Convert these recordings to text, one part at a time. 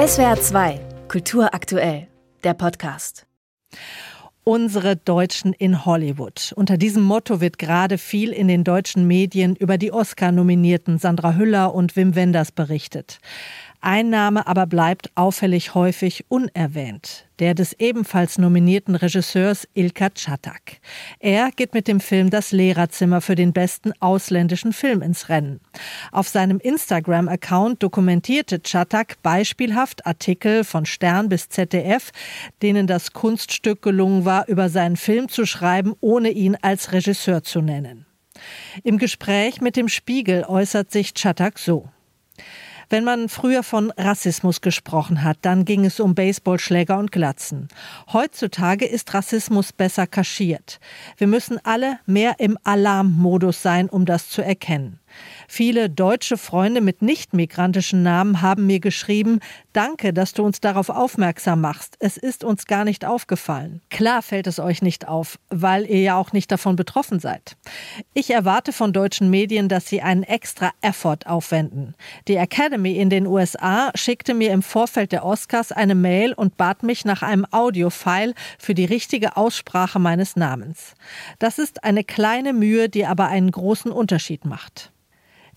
SWR 2, Kultur aktuell, der Podcast. Unsere Deutschen in Hollywood. Unter diesem Motto wird gerade viel in den deutschen Medien über die Oscar-Nominierten Sandra Hüller und Wim Wenders berichtet. Ein Name aber bleibt auffällig häufig unerwähnt, der des ebenfalls nominierten Regisseurs Ilka Czatak. Er geht mit dem Film Das Lehrerzimmer für den besten ausländischen Film ins Rennen. Auf seinem Instagram-Account dokumentierte Czatak beispielhaft Artikel von Stern bis ZDF, denen das Kunststück gelungen war, über seinen Film zu schreiben, ohne ihn als Regisseur zu nennen. Im Gespräch mit dem Spiegel äußert sich Czatak so. Wenn man früher von Rassismus gesprochen hat, dann ging es um Baseballschläger und Glatzen. Heutzutage ist Rassismus besser kaschiert. Wir müssen alle mehr im Alarmmodus sein, um das zu erkennen. Viele deutsche Freunde mit nicht migrantischen Namen haben mir geschrieben, danke, dass du uns darauf aufmerksam machst. Es ist uns gar nicht aufgefallen. Klar fällt es euch nicht auf, weil ihr ja auch nicht davon betroffen seid. Ich erwarte von deutschen Medien, dass sie einen extra Effort aufwenden. Die Academy in den USA schickte mir im Vorfeld der Oscars eine Mail und bat mich nach einem Audiofile für die richtige Aussprache meines Namens. Das ist eine kleine Mühe, die aber einen großen Unterschied macht.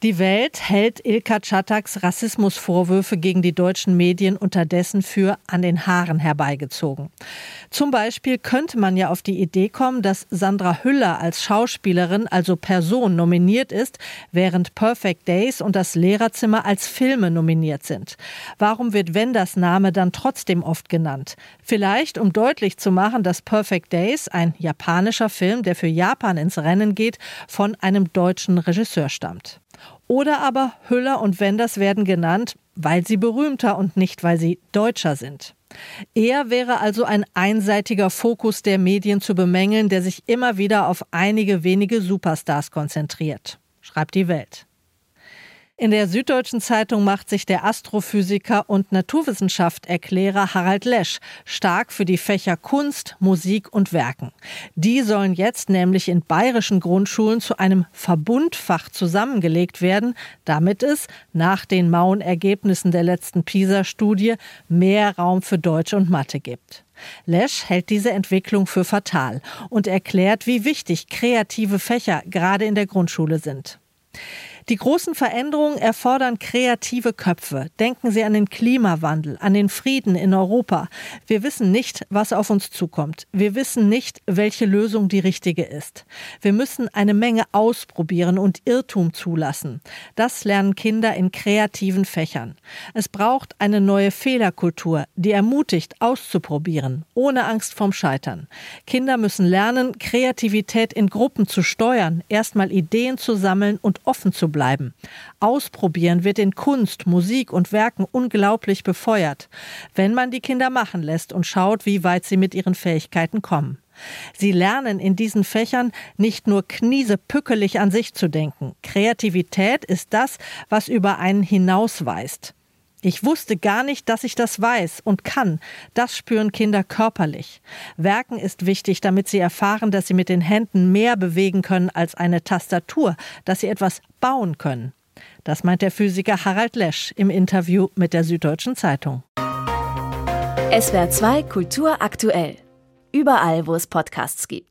Die Welt hält Ilka Czataks Rassismusvorwürfe gegen die deutschen Medien unterdessen für an den Haaren herbeigezogen. Zum Beispiel könnte man ja auf die Idee kommen, dass Sandra Hüller als Schauspielerin, also Person, nominiert ist, während Perfect Days und das Lehrerzimmer als Filme nominiert sind. Warum wird Wenders Name dann trotzdem oft genannt? Vielleicht, um deutlich zu machen, dass Perfect Days, ein japanischer Film, der für Japan ins Rennen geht, von einem deutschen Regisseur stammt. Oder aber Hüller und Wenders werden genannt, weil sie berühmter und nicht, weil sie deutscher sind. Eher wäre also ein einseitiger Fokus der Medien zu bemängeln, der sich immer wieder auf einige wenige Superstars konzentriert, schreibt die Welt. In der Süddeutschen Zeitung macht sich der Astrophysiker und Naturwissenschaftserklärer Harald Lesch stark für die Fächer Kunst, Musik und Werken. Die sollen jetzt nämlich in bayerischen Grundschulen zu einem Verbundfach zusammengelegt werden, damit es nach den mauen Ergebnissen der letzten PISA-Studie mehr Raum für Deutsch und Mathe gibt. Lesch hält diese Entwicklung für fatal und erklärt, wie wichtig kreative Fächer gerade in der Grundschule sind. Die großen Veränderungen erfordern kreative Köpfe. Denken Sie an den Klimawandel, an den Frieden in Europa. Wir wissen nicht, was auf uns zukommt. Wir wissen nicht, welche Lösung die richtige ist. Wir müssen eine Menge ausprobieren und Irrtum zulassen. Das lernen Kinder in kreativen Fächern. Es braucht eine neue Fehlerkultur, die ermutigt, auszuprobieren, ohne Angst vorm Scheitern. Kinder müssen lernen, Kreativität in Gruppen zu steuern, erstmal Ideen zu sammeln und offen zu bleiben. Ausprobieren wird in Kunst, Musik und Werken unglaublich befeuert, wenn man die Kinder machen lässt und schaut, wie weit sie mit ihren Fähigkeiten kommen. Sie lernen in diesen Fächern nicht nur kniesepückelig an sich zu denken. Kreativität ist das, was über einen hinausweist. Ich wusste gar nicht, dass ich das weiß und kann. Das spüren Kinder körperlich. Werken ist wichtig, damit sie erfahren, dass sie mit den Händen mehr bewegen können als eine Tastatur, dass sie etwas bauen können. Das meint der Physiker Harald Lesch im Interview mit der Süddeutschen Zeitung. SWR 2 Kultur aktuell. Überall, wo es Podcasts gibt.